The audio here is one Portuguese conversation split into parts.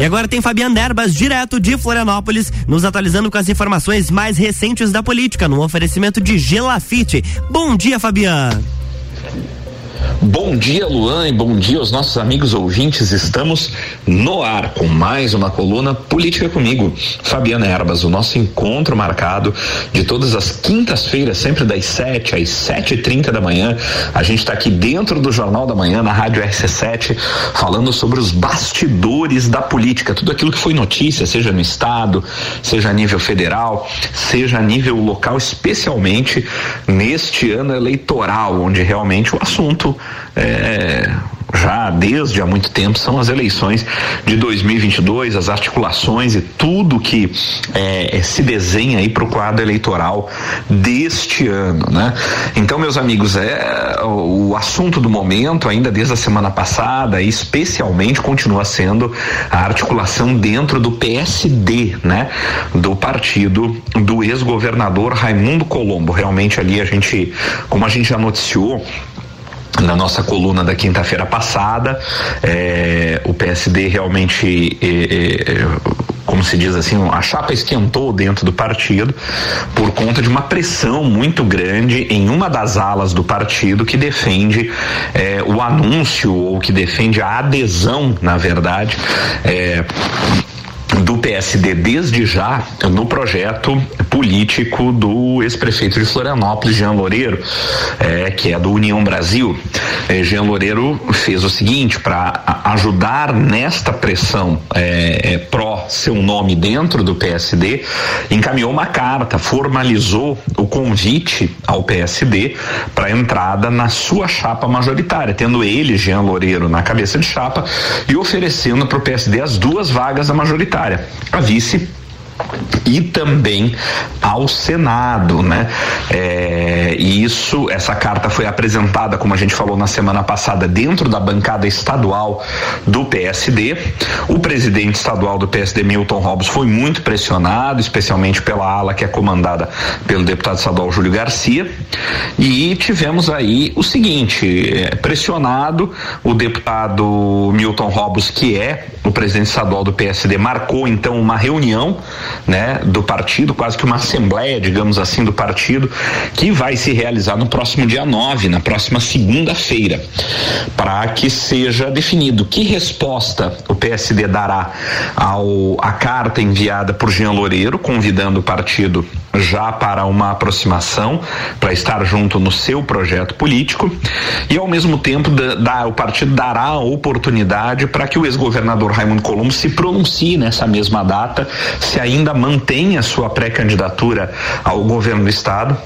E agora tem Fabiano Derbas, direto de Florianópolis, nos atualizando com as informações mais recentes da política, no oferecimento de Gelafite. Bom dia, Fabiano. Bom dia, Luan, e bom dia aos nossos amigos ouvintes. Estamos no ar com mais uma coluna Política comigo, Fabiana Erbas, o nosso encontro marcado de todas as quintas-feiras, sempre das 7 às 7 e 30 da manhã. A gente está aqui dentro do Jornal da Manhã, na Rádio RC7, falando sobre os bastidores da política, tudo aquilo que foi notícia, seja no Estado, seja a nível federal, seja a nível local, especialmente neste ano eleitoral, onde realmente o assunto é, já desde há muito tempo são as eleições de 2022, as articulações e tudo que é, se desenha aí para o quadro eleitoral deste ano, né? Então, meus amigos, é o assunto do momento, ainda desde a semana passada, especialmente continua sendo a articulação dentro do PSD, né? Do partido do ex-governador Raimundo Colombo. Realmente ali a gente, como a gente já noticiou, na nossa coluna da quinta-feira passada, é, o PSD realmente, é, é, como se diz assim, a chapa esquentou dentro do partido por conta de uma pressão muito grande em uma das alas do partido que defende é, o anúncio ou que defende a adesão, na verdade, é, do PSD desde já no projeto político do ex-prefeito de Florianópolis, Jean Loureiro, é, que é do União Brasil. É, Jean Loureiro fez o seguinte para ajudar nesta pressão é, é, pró seu nome dentro do PSD, encaminhou uma carta, formalizou o convite ao PSD para entrada na sua chapa majoritária, tendo ele, Jean Loureiro, na cabeça de chapa e oferecendo para o PSD as duas vagas da majoritária a vice e também ao Senado, né? É, e isso, essa carta foi apresentada, como a gente falou na semana passada, dentro da bancada estadual do PSD. O presidente estadual do PSD, Milton Robbs, foi muito pressionado, especialmente pela ala que é comandada pelo deputado estadual Júlio Garcia. E tivemos aí o seguinte: é, pressionado, o deputado Milton Robbs, que é o presidente estadual do PSD, marcou então uma reunião, né? do partido, quase que uma assembleia, digamos assim, do partido, que vai se realizar no próximo dia 9, na próxima segunda-feira, para que seja definido que resposta o PSD dará ao a carta enviada por Jean Loureiro, convidando o partido já para uma aproximação, para estar junto no seu projeto político, e ao mesmo tempo da, da, o partido dará a oportunidade para que o ex-governador Raimundo Colombo se pronuncie nessa mesma data, se ainda mantém a sua pré-candidatura ao governo do estado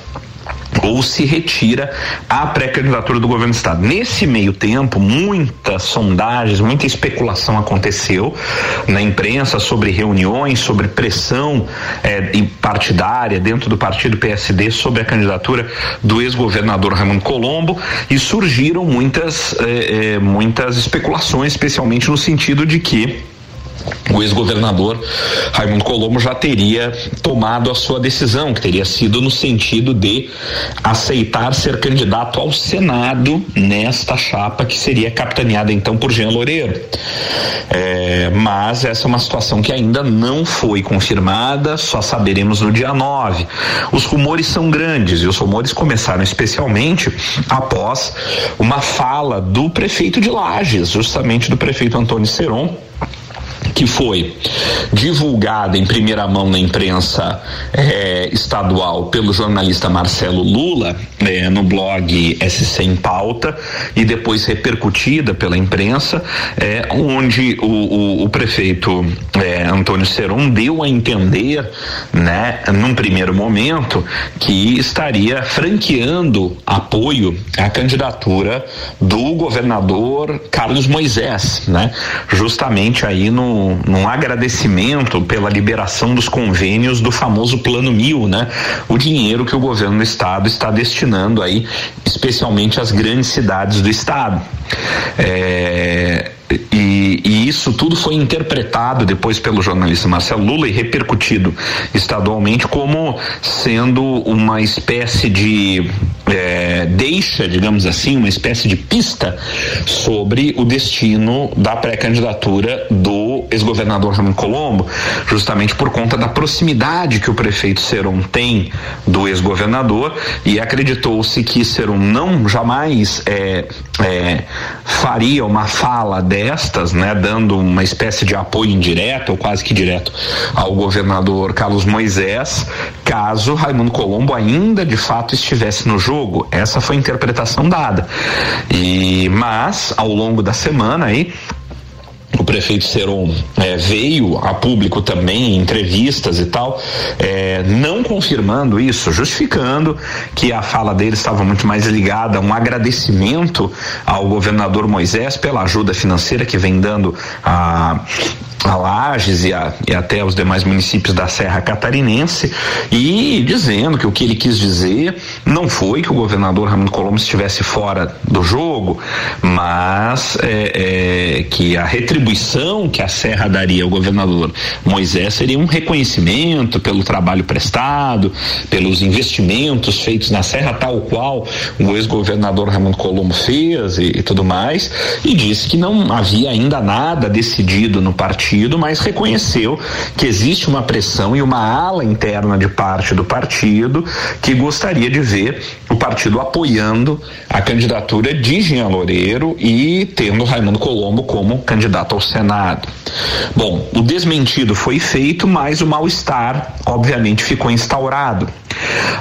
ou se retira a pré-candidatura do governo do estado. Nesse meio tempo, muitas sondagens, muita especulação aconteceu na imprensa sobre reuniões, sobre pressão eh, partidária dentro do partido PSD sobre a candidatura do ex-governador Raimundo Colombo e surgiram muitas, eh, eh, muitas especulações, especialmente no sentido de que o ex-governador Raimundo Colombo já teria tomado a sua decisão, que teria sido no sentido de aceitar ser candidato ao Senado nesta chapa que seria capitaneada então por Jean Loureiro. É, mas essa é uma situação que ainda não foi confirmada, só saberemos no dia 9. Os rumores são grandes e os rumores começaram especialmente após uma fala do prefeito de Lages, justamente do prefeito Antônio Seron que foi divulgada em primeira mão na imprensa eh, estadual pelo jornalista Marcelo Lula eh, no blog SC em Pauta e depois repercutida pela imprensa, eh, onde o, o, o prefeito Antônio Seron deu a entender, né, num primeiro momento, que estaria franqueando apoio à candidatura do governador Carlos Moisés, né, justamente aí no num, agradecimento pela liberação dos convênios do famoso Plano Mil, né? O dinheiro que o governo do estado está destinando aí, especialmente às grandes cidades do estado. É, e, e, isso tudo foi interpretado depois pelo jornalista Marcelo Lula e repercutido estadualmente como sendo uma espécie de é, deixa, digamos assim, uma espécie de pista sobre o destino da pré-candidatura do ex-governador Raimundo Colombo, justamente por conta da proximidade que o prefeito Seron tem do ex-governador e acreditou-se que Seron não jamais é, é, faria uma fala destas, né, dando uma espécie de apoio indireto ou quase que direto ao governador Carlos Moisés, caso Raimundo Colombo ainda de fato estivesse no jogo. Essa foi a interpretação dada. E mas ao longo da semana aí o prefeito Seron é, veio a público também em entrevistas e tal, é, não confirmando isso, justificando que a fala dele estava muito mais ligada a um agradecimento ao governador Moisés pela ajuda financeira que vem dando a a Lages e, a, e, até os demais municípios da Serra Catarinense e dizendo que o que ele quis dizer não foi que o governador Ramon Colombo estivesse fora do jogo, mas é, é, que a retribuição que a Serra daria ao governador Moisés seria um reconhecimento pelo trabalho prestado, pelos investimentos feitos na Serra, tal qual o ex-governador Ramon Colombo fez e, e tudo mais, e disse que não havia ainda nada decidido no partido partido, mas reconheceu que existe uma pressão e uma ala interna de parte do partido que gostaria de ver partido apoiando a candidatura de Jean Loureiro e tendo Raimundo Colombo como candidato ao Senado. Bom, o desmentido foi feito, mas o mal-estar, obviamente, ficou instaurado.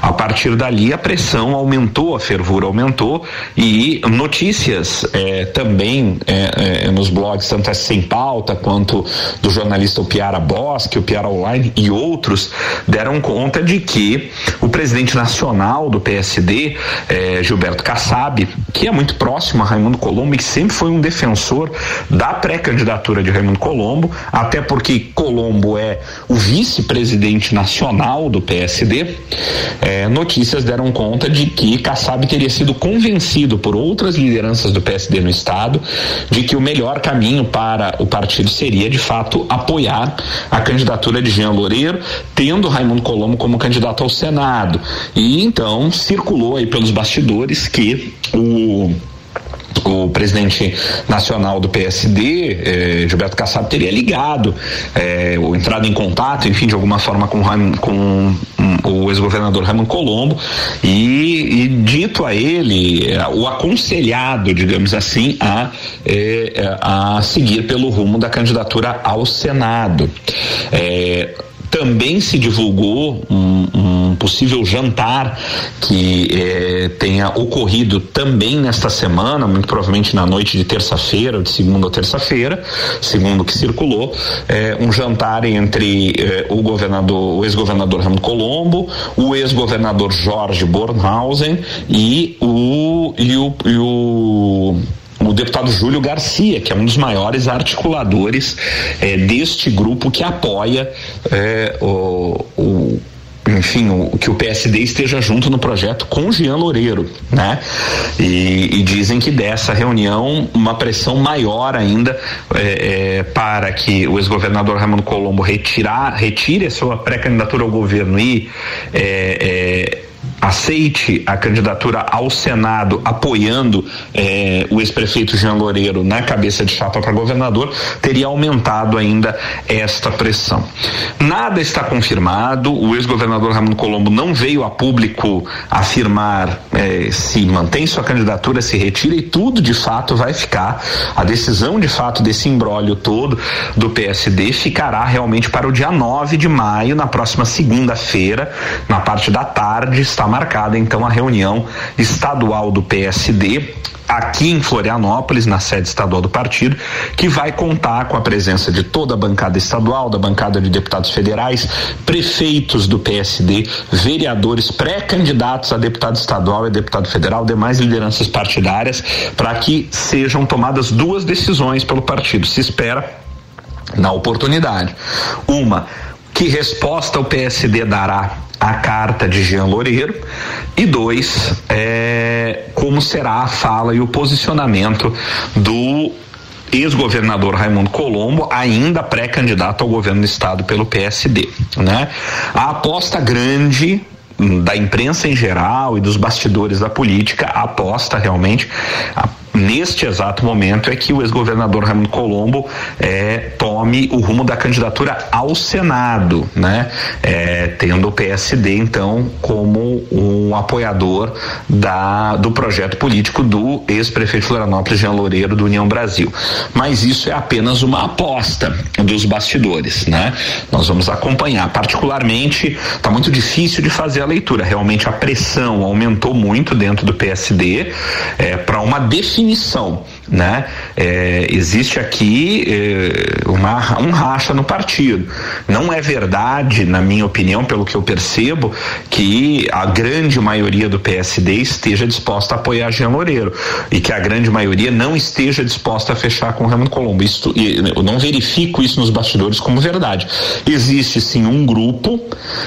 A partir dali, a pressão aumentou, a fervura aumentou e notícias eh, também eh, eh, nos blogs, tanto é Sem Pauta quanto do jornalista o Piara Bosque, o Piara Online e outros, deram conta de que o presidente nacional do PSD, Gilberto Kassab, que é muito próximo a Raimundo Colombo e que sempre foi um defensor da pré-candidatura de Raimundo Colombo, até porque Colombo é o vice-presidente nacional do PSD, é, notícias deram conta de que Kassab teria sido convencido por outras lideranças do PSD no estado de que o melhor caminho para o partido seria de fato apoiar a candidatura de Jean Loureiro, tendo Raimundo Colombo como candidato ao Senado. E então circulou aí pelos bastidores que o o presidente nacional do PSD, eh, Gilberto Kassab, teria ligado, eh, ou entrado em contato, enfim, de alguma forma com, com o ex-governador Ramon Colombo e, e, dito a ele, eh, o aconselhado, digamos assim, a, eh, a seguir pelo rumo da candidatura ao Senado. Eh, também se divulgou um, um possível jantar que eh, tenha ocorrido também nesta semana, muito provavelmente na noite de terça-feira, de segunda ou terça-feira, segundo o que circulou, eh, um jantar entre eh, o governador, o ex-governador Ramo Colombo, o ex-governador Jorge Bornhausen e o, e o, e o o deputado Júlio Garcia, que é um dos maiores articuladores é, deste grupo que apoia é, o, o enfim, o, que o PSD esteja junto no projeto com Jean Loureiro, né? E, e dizem que dessa reunião uma pressão maior ainda é, é, para que o ex-governador Raimundo Colombo retirar, retire a sua pré-candidatura ao governo e é, aceite a candidatura ao Senado apoiando eh, o ex-prefeito Jean Loureiro na cabeça de chapa para governador, teria aumentado ainda esta pressão. Nada está confirmado, o ex-governador Ramon Colombo não veio a público afirmar eh, se mantém sua candidatura, se retira e tudo de fato vai ficar. A decisão de fato desse embrólio todo do PSD ficará realmente para o dia 9 de maio, na próxima segunda-feira, na parte da tarde, está marcada então a reunião estadual do PSD aqui em Florianópolis, na sede estadual do partido, que vai contar com a presença de toda a bancada estadual, da bancada de deputados federais, prefeitos do PSD, vereadores, pré-candidatos a deputado estadual e deputado federal, demais lideranças partidárias, para que sejam tomadas duas decisões pelo partido. Se espera, na oportunidade, uma que resposta o PSD dará à carta de Jean Loureiro e dois, é, como será a fala e o posicionamento do ex-governador Raimundo Colombo, ainda pré-candidato ao governo do estado pelo PSD, né? A aposta grande da imprensa em geral e dos bastidores da política aposta realmente neste exato momento é que o ex-governador Raimundo Colombo é, tome o rumo da candidatura ao Senado, né? É, tendo o PSD então como um apoiador da, do projeto político do ex-prefeito Florianópolis, Jean Loureiro, do União Brasil. Mas isso é apenas uma aposta dos bastidores, né? Nós vamos acompanhar. Particularmente, está muito difícil de fazer a leitura. Realmente a pressão aumentou muito dentro do PSD é, para uma definição definição né? É, existe aqui é, uma, um racha no partido. Não é verdade, na minha opinião, pelo que eu percebo, que a grande maioria do PSD esteja disposta a apoiar Jean Loureiro e que a grande maioria não esteja disposta a fechar com Raimundo Colombo. Isso, eu não verifico isso nos bastidores como verdade. Existe sim um grupo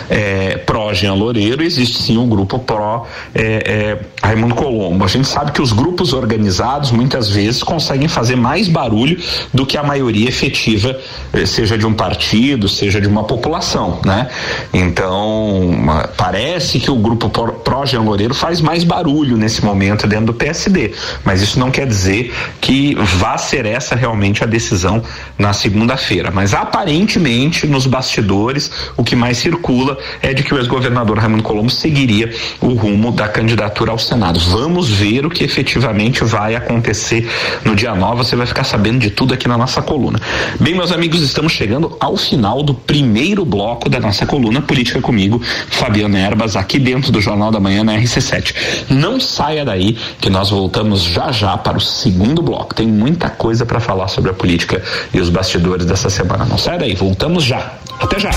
é, pró Jean Loureiro, existe sim um grupo pró é, é, Raimundo Colombo. A gente sabe que os grupos organizados muitas vezes vezes conseguem fazer mais barulho do que a maioria efetiva, eh, seja de um partido, seja de uma população, né? Então, parece que o grupo pró-Jean Loureiro faz mais barulho nesse momento dentro do PSD, mas isso não quer dizer que vá ser essa realmente a decisão na segunda-feira. Mas aparentemente, nos bastidores, o que mais circula é de que o ex-governador Raimundo Colombo seguiria o rumo da candidatura ao Senado. Vamos ver o que efetivamente vai acontecer no dia 9 você vai ficar sabendo de tudo aqui na nossa coluna. Bem, meus amigos, estamos chegando ao final do primeiro bloco da nossa coluna Política Comigo, Fabiano Erbas, aqui dentro do Jornal da Manhã na RC7. Não saia daí, que nós voltamos já já para o segundo bloco. Tem muita coisa para falar sobre a política e os bastidores dessa semana. Não saia daí, voltamos já. Até já.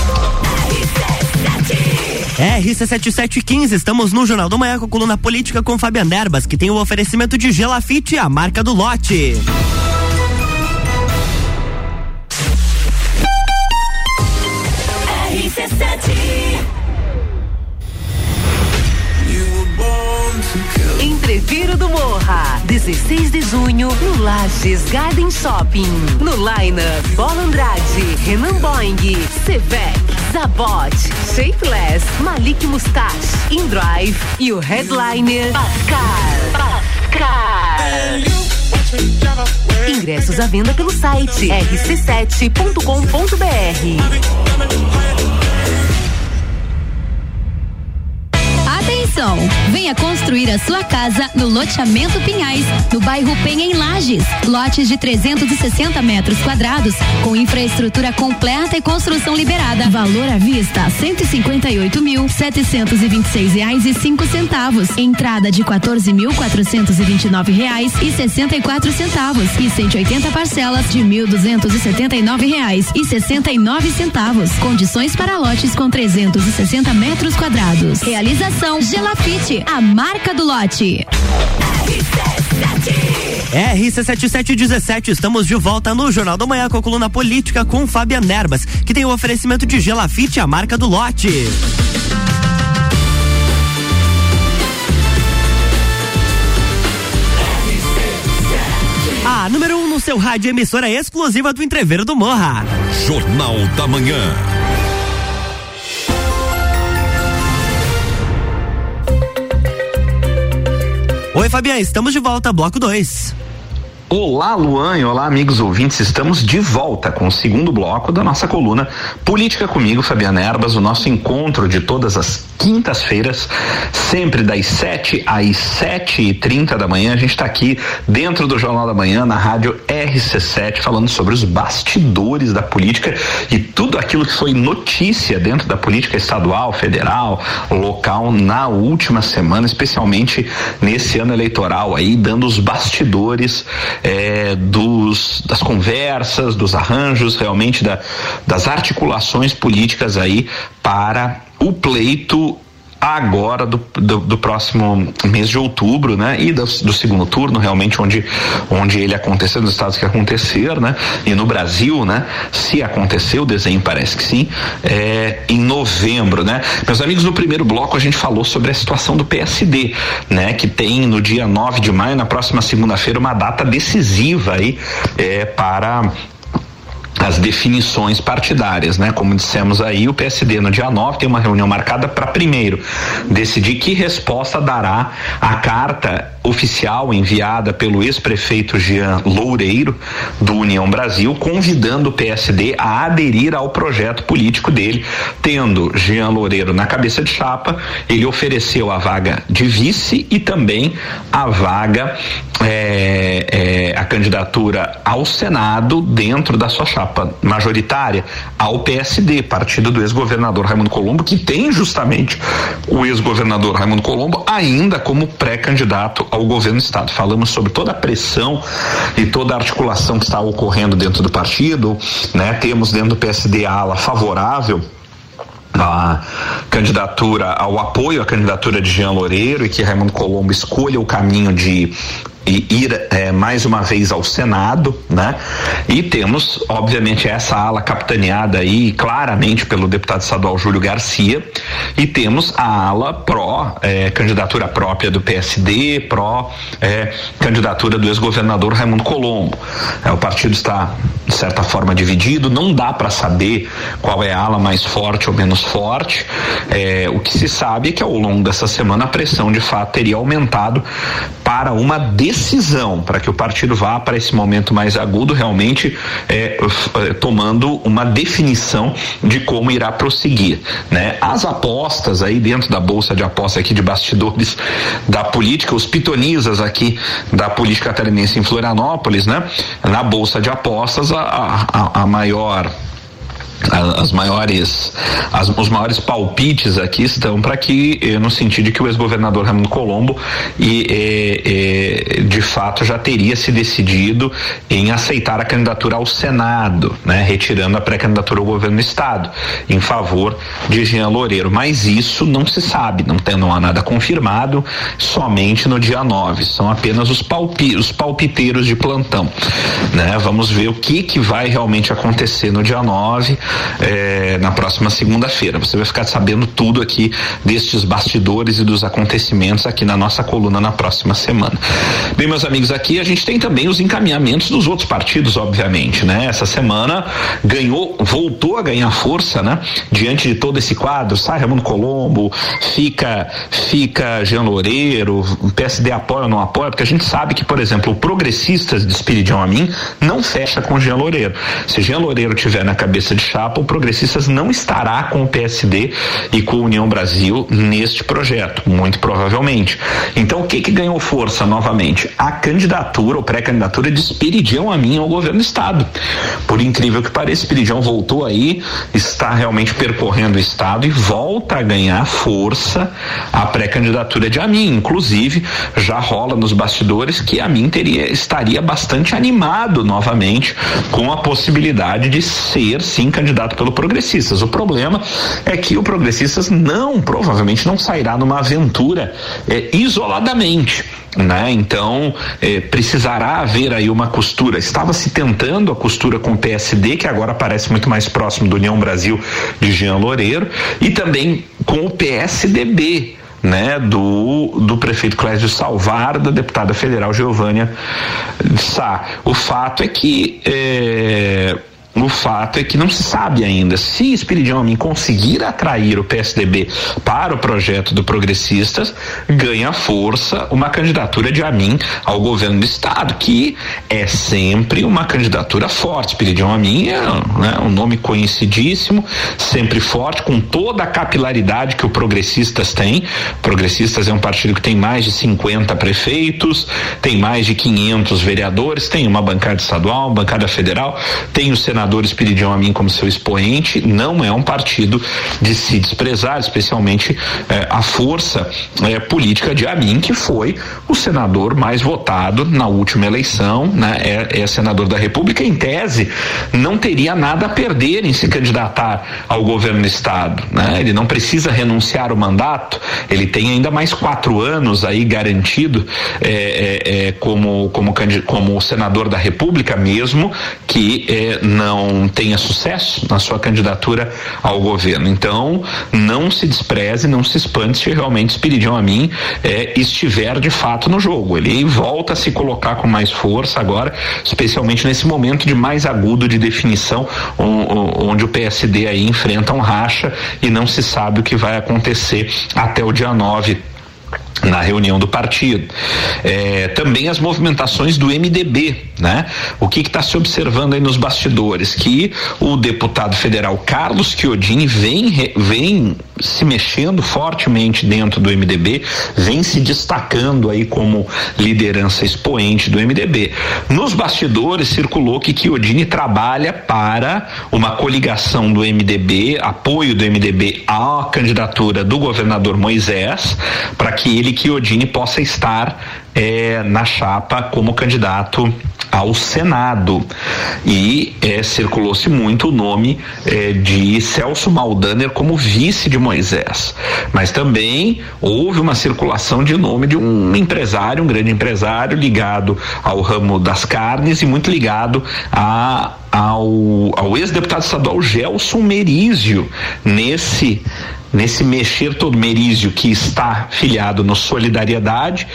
RC7715, estamos no Jornal do Manhã com a coluna política com Fabiano Erbas, que tem o oferecimento de Gelafite, a marca do lote. Entreviro do Morra, 16 de junho, no Lages Garden Shopping. No Line Bola Andrade, Renan Boing, Sevec, Zabot, Shapeless, Malik Mustache, InDrive e o headliner Pascal. Pascal. Ingressos à venda pelo site rc7.com.br. Venha construir a sua casa no loteamento Pinhais, no bairro Penha em Lages. Lotes de 360 metros quadrados, com infraestrutura completa e construção liberada. Valor à vista: cento e mil setecentos e vinte e seis reais e cinco centavos. Entrada de quatorze mil quatrocentos e vinte e nove reais e sessenta e quatro centavos e 180 parcelas de mil duzentos e setenta e nove reais e sessenta e nove centavos. Condições para lotes com 360 metros quadrados. Realização Gela Lafite, a marca do lote. RC7717, estamos de volta no Jornal da Manhã com a coluna política com Fábia Nerbas, que tem o oferecimento de Gelafite, a marca do lote. A número 1 um no seu rádio emissora exclusiva do Entreveiro do Morra. Jornal da Manhã. Oi, Fabiano, estamos de volta, bloco 2. Olá, Luan e olá, amigos ouvintes. Estamos de volta com o segundo bloco da nossa coluna Política comigo, Fabiana Erbas, o nosso encontro de todas as quintas-feiras, sempre das 7 às sete e trinta da manhã. A gente está aqui dentro do Jornal da Manhã, na rádio RC7, falando sobre os bastidores da política e tudo aquilo que foi notícia dentro da política estadual, federal, local na última semana, especialmente nesse ano eleitoral aí, dando os bastidores é, dos, das conversas, dos arranjos, realmente da, das articulações políticas aí para o pleito agora do, do, do, próximo mês de outubro, né? E do, do, segundo turno, realmente onde onde ele aconteceu nos estados que acontecer, né? E no Brasil, né? Se aconteceu, o desenho parece que sim, é, em novembro, né? Meus amigos, no primeiro bloco a gente falou sobre a situação do PSD, né? Que tem no dia 9 de maio, na próxima segunda-feira, uma data decisiva aí é, para as definições partidárias, né? Como dissemos aí, o PSD no dia 9 tem uma reunião marcada para primeiro decidir que resposta dará a carta oficial enviada pelo ex-prefeito Jean Loureiro, do União Brasil, convidando o PSD a aderir ao projeto político dele, tendo Jean Loureiro na cabeça de chapa, ele ofereceu a vaga de vice e também a vaga, é, é, a candidatura ao Senado dentro da sua chapa majoritária, ao PSD, partido do ex-governador Raimundo Colombo, que tem justamente o ex-governador Raimundo Colombo ainda como pré-candidato ao governo do estado. Falamos sobre toda a pressão e toda a articulação que está ocorrendo dentro do partido, né? Temos dentro do PSD a ala favorável a candidatura, ao apoio à candidatura de Jean Loureiro e que Raimundo Colombo escolha o caminho de e ir é, mais uma vez ao Senado, né? E temos, obviamente, essa ala capitaneada aí claramente pelo deputado estadual Júlio Garcia, e temos a ala pró é, candidatura própria do PSD, pró é, candidatura do ex-governador Raimundo Colombo. É, o partido está de certa forma dividido, não dá para saber qual é a ala mais forte ou menos forte. É, o que se sabe é que ao longo dessa semana a pressão de fato teria aumentado para uma decisão, para que o partido vá para esse momento mais agudo, realmente é, é, tomando uma definição de como irá prosseguir. Né? As apostas aí dentro da bolsa de aposta aqui de bastidores da política, os pitonisas aqui da política catarinense em Florianópolis, né? Na bolsa de apostas, a, a, a maior as maiores as, os maiores palpites aqui estão para que eh, no sentido de que o ex-governador Raimundo Colombo e eh, eh, de fato já teria se decidido em aceitar a candidatura ao Senado, né, retirando a pré-candidatura ao governo do estado em favor de Jean Loureiro, mas isso não se sabe, não tem não há nada confirmado, somente no dia 9, são apenas os palpi, os palpiteiros de plantão, né? Vamos ver o que que vai realmente acontecer no dia 9 é, na próxima segunda-feira. Você vai ficar sabendo tudo aqui destes bastidores e dos acontecimentos aqui na nossa coluna na próxima semana. Bem, meus amigos, aqui a gente tem também os encaminhamentos dos outros partidos, obviamente, né? Essa semana ganhou, voltou a ganhar força, né? Diante de todo esse quadro, sai Raimundo Colombo, fica, fica Jean Loureiro, o PSD apoia ou não apoia, porque a gente sabe que, por exemplo, o Progressistas de Espiridião Amin não fecha com Jean Loureiro. Se Jean Loureiro tiver na cabeça de chave, chapa, o Progressistas não estará com o PSD e com a União Brasil neste projeto, muito provavelmente. Então, o que que ganhou força novamente? A candidatura ou pré-candidatura de Espiridião a mim ao governo do estado. Por incrível que pareça, Espiridião voltou aí, está realmente percorrendo o estado e volta a ganhar força a pré-candidatura de Amin. Inclusive, já rola nos bastidores que Amin teria estaria bastante animado novamente com a possibilidade de ser sim candidato candidato pelo Progressistas. O problema é que o Progressistas não, provavelmente não sairá numa aventura é, isoladamente. Né? Então eh, precisará haver aí uma costura. Estava se tentando a costura com o PSD, que agora parece muito mais próximo do União Brasil de Jean Loureiro, e também com o PSDB, né, do, do prefeito Clésio Salvar, da deputada federal Giovânia Sá. O fato é que eh, o fato é que não se sabe ainda se Espiridião Amin conseguir atrair o PSDB para o projeto do Progressistas, ganha força uma candidatura de Amin ao governo do estado, que é sempre uma candidatura forte. Espiridião Amin é né, um nome conhecidíssimo, sempre forte, com toda a capilaridade que o Progressistas tem. Progressistas é um partido que tem mais de 50 prefeitos, tem mais de 500 vereadores, tem uma bancada estadual, uma bancada federal, tem o senador senadores pediam a mim como seu expoente, não é um partido de se desprezar, especialmente eh, a força eh, política de Amin, que foi o senador mais votado na última eleição, né? É, é senador da República, em tese, não teria nada a perder em se candidatar ao governo do estado, né? Ele não precisa renunciar o mandato, ele tem ainda mais quatro anos aí garantido eh, como, como, como senador da República, mesmo que não não tenha sucesso na sua candidatura ao governo. Então, não se despreze, não se espante se realmente Espiridião a mim é, estiver de fato no jogo. Ele volta a se colocar com mais força agora, especialmente nesse momento de mais agudo de definição, onde o PSD aí enfrenta um racha e não se sabe o que vai acontecer até o dia 9 na reunião do partido. É, também as movimentações do MDB, né? O que está se observando aí nos bastidores? Que o deputado federal Carlos Chiodini vem, vem se mexendo fortemente dentro do MDB, vem se destacando aí como liderança expoente do MDB. Nos bastidores circulou que Chiodini trabalha para uma coligação do MDB, apoio do MDB à candidatura do governador Moisés, para que ele, Chiodini, possa estar é, na chapa como candidato ao Senado. E é, circulou-se muito o nome é, de Celso Maldaner como vice de Moisés, mas também houve uma circulação de nome de um empresário, um grande empresário ligado ao ramo das carnes e muito ligado a, ao, ao ex-deputado estadual Gelson Merizio. Nesse nesse mexer todo Merizio que está filiado no Solidariedade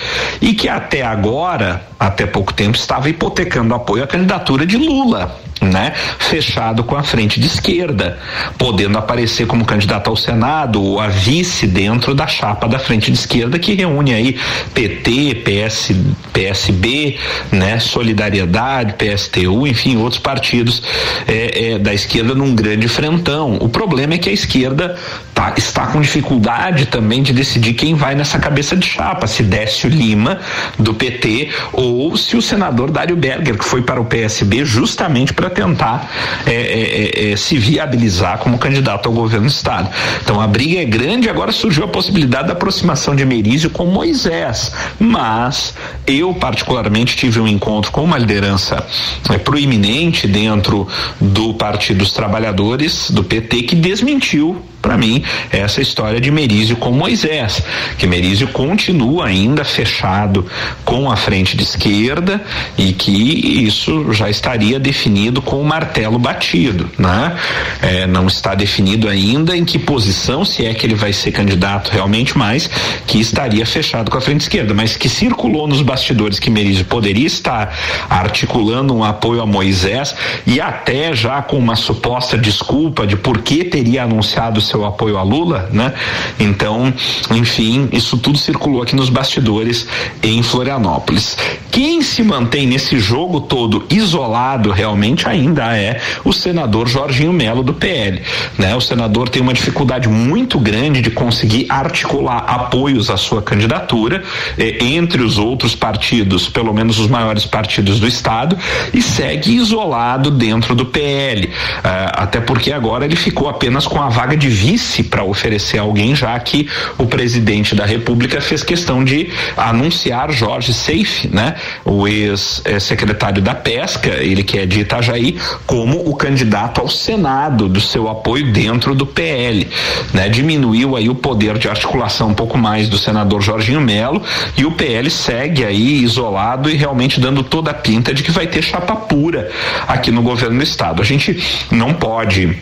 e que até agora, até pouco tempo, estava hipotecando apoio à candidatura de Lula né? Fechado com a frente de esquerda, podendo aparecer como candidato ao Senado ou a vice dentro da chapa da frente de esquerda que reúne aí PT, PS, PSB, né? Solidariedade, PSTU, enfim, outros partidos é, é, da esquerda num grande frentão. O problema é que a esquerda tá, está com dificuldade também de decidir quem vai nessa cabeça de chapa, se Décio Lima do PT ou se o senador Dário Berger, que foi para o PSB justamente para tentar é, é, é, é, se viabilizar como candidato ao governo do estado. Então a briga é grande, agora surgiu a possibilidade da aproximação de Merizio com Moisés, mas eu particularmente tive um encontro com uma liderança é, proeminente dentro do Partido dos Trabalhadores, do PT, que desmentiu para mim, essa história de Merizio com Moisés, que Merizio continua ainda fechado com a frente de esquerda e que isso já estaria definido com o martelo batido, né? É, não está definido ainda em que posição, se é que ele vai ser candidato realmente, mas que estaria fechado com a frente esquerda, mas que circulou nos bastidores que Merizio poderia estar articulando um apoio a Moisés e até já com uma suposta desculpa de por que teria anunciado seu seu apoio a Lula, né? Então, enfim, isso tudo circulou aqui nos bastidores em Florianópolis. Quem se mantém nesse jogo todo isolado realmente ainda é o senador Jorginho Melo do PL, né? O senador tem uma dificuldade muito grande de conseguir articular apoios à sua candidatura eh, entre os outros partidos, pelo menos os maiores partidos do estado, e segue isolado dentro do PL, eh, até porque agora ele ficou apenas com a vaga de vice para oferecer alguém, já que o presidente da República fez questão de anunciar Jorge Seife, né, o ex-secretário da Pesca, ele que é de Itajaí, como o candidato ao Senado do seu apoio dentro do PL, né? Diminuiu aí o poder de articulação um pouco mais do senador Jorginho Melo e o PL segue aí isolado e realmente dando toda a pinta de que vai ter chapa pura aqui no governo do estado. A gente não pode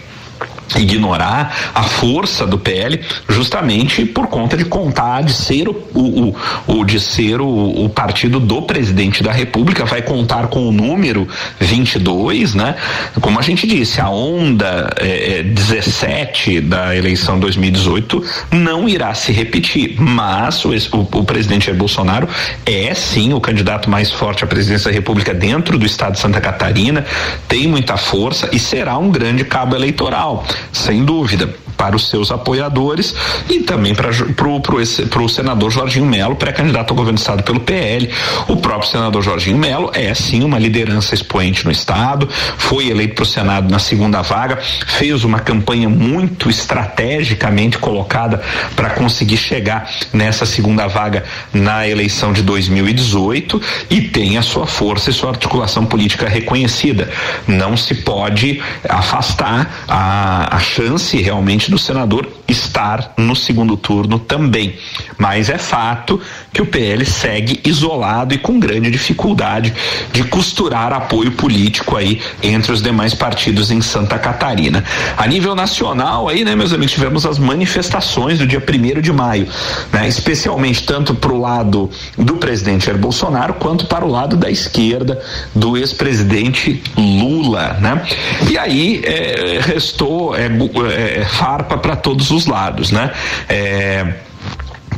ignorar a força do PL justamente por conta de contar de ser o, o, o de ser o, o, partido do presidente da República vai contar com o número 22, né? Como a gente disse, a onda é, 17 é, da eleição 2018 não irá se repetir, mas o, o, presidente Jair Bolsonaro é sim o candidato mais forte à presidência da República dentro do estado de Santa Catarina, tem muita força e será um grande cabo eleitoral sem dúvida para os seus apoiadores e também para o senador Jorginho Melo, pré-candidato ao governo do estado pelo PL. O próprio senador Jorginho Melo é sim uma liderança expoente no estado, foi eleito para o Senado na segunda vaga, fez uma campanha muito estrategicamente colocada para conseguir chegar nessa segunda vaga na eleição de 2018 e tem a sua força e sua articulação política reconhecida. Não se pode afastar a, a chance realmente do senador estar no segundo turno também. Mas é fato que o PL segue isolado e com grande dificuldade de costurar apoio político aí entre os demais partidos em Santa Catarina. A nível nacional aí, né, meus amigos, tivemos as manifestações do dia primeiro de maio, né, especialmente tanto para o lado do presidente Jair Bolsonaro quanto para o lado da esquerda do ex-presidente Lula, né? E aí é, restou é, é, farpa para todos os lados, né? É,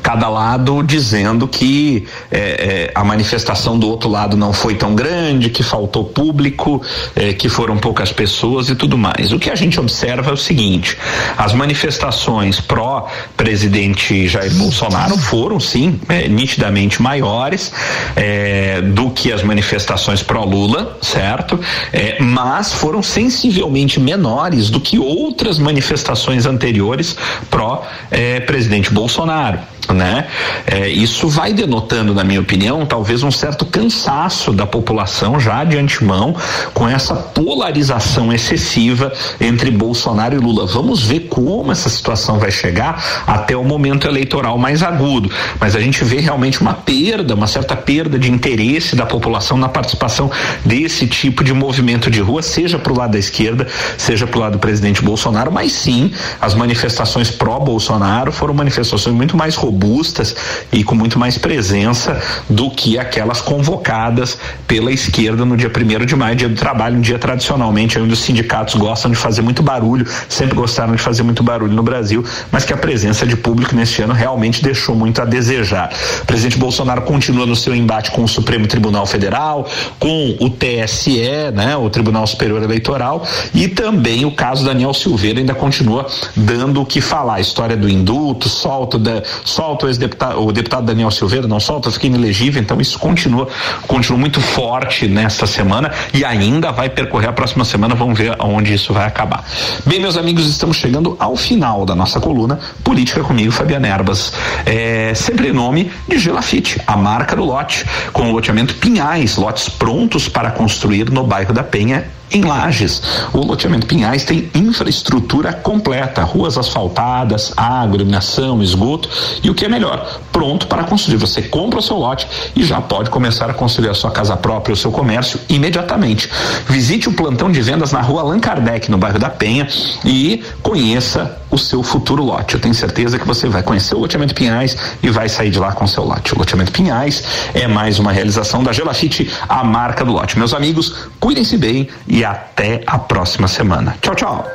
cada lado dizendo que é, é, a manifestação do outro lado não foi tão grande, que faltou público, é, que foram poucas pessoas e tudo mais. O que a gente observa é o seguinte: as manifestações pró-presidente Jair Bolsonaro foram, sim, é, nitidamente maiores é, do que as manifestações pró-Lula, certo? É, mas foram sensivelmente menores do que outras manifestações anteriores pró-presidente Bolsonaro né? É, isso vai denotando, na minha opinião, talvez um certo cansaço da população já de antemão com essa polarização excessiva entre Bolsonaro e Lula. Vamos ver como essa situação vai chegar até o momento eleitoral mais agudo. Mas a gente vê realmente uma perda, uma certa perda de interesse da população na participação desse tipo de movimento de rua, seja para o lado da esquerda, seja para o lado do presidente Bolsonaro, mas sim as manifestações pró-Bolsonaro foram manifestações muito mais robustas robustas e com muito mais presença do que aquelas convocadas pela esquerda no dia primeiro de maio, dia do trabalho, um dia tradicionalmente onde os sindicatos gostam de fazer muito barulho, sempre gostaram de fazer muito barulho no Brasil, mas que a presença de público neste ano realmente deixou muito a desejar. O presidente Bolsonaro continua no seu embate com o Supremo Tribunal Federal, com o TSE, né, o Tribunal Superior Eleitoral, e também o caso Daniel Silveira ainda continua dando o que falar. A história do indulto, solto da, solta o ex-deputado, o deputado Daniel Silveira, não solta, fica inelegível, então isso continua, continua muito forte nesta semana e ainda vai percorrer a próxima semana, vamos ver aonde isso vai acabar. Bem, meus amigos, estamos chegando ao final da nossa coluna Política comigo, Fabiana Erbas. É, sempre em nome de Gelafite, a marca do lote, com o loteamento Pinhais, lotes prontos para construir no bairro da Penha em Lages, o loteamento Pinhais tem infraestrutura completa, ruas asfaltadas, água, iluminação, esgoto e o que é melhor, pronto para construir. Você compra o seu lote e já pode começar a construir a sua casa própria, o seu comércio imediatamente. Visite o plantão de vendas na rua Allan Kardec, no bairro da Penha e conheça o seu futuro lote. Eu tenho certeza que você vai conhecer o loteamento Pinhais e vai sair de lá com o seu lote. O loteamento Pinhais é mais uma realização da Gelafite, a marca do lote. Meus amigos, cuidem-se bem e até a próxima semana. Tchau, tchau.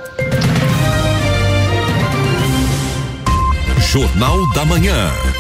Jornal da Manhã.